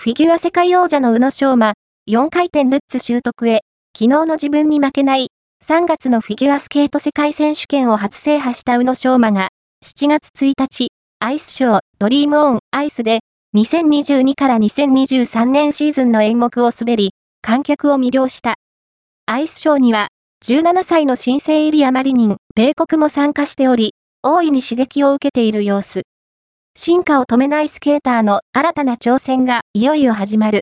フィギュア世界王者の宇野昌磨、4回転ルッツ習得へ、昨日の自分に負けない、3月のフィギュアスケート世界選手権を初制覇した宇野昌磨が、7月1日、アイスショー、ドリームオン、アイスで、2022から2023年シーズンの演目を滑り、観客を魅了した。アイスショーには、17歳の新生エリアマリニン、米国も参加しており、大いに刺激を受けている様子。進化を止めないスケーターの新たな挑戦がいよいよ始まる。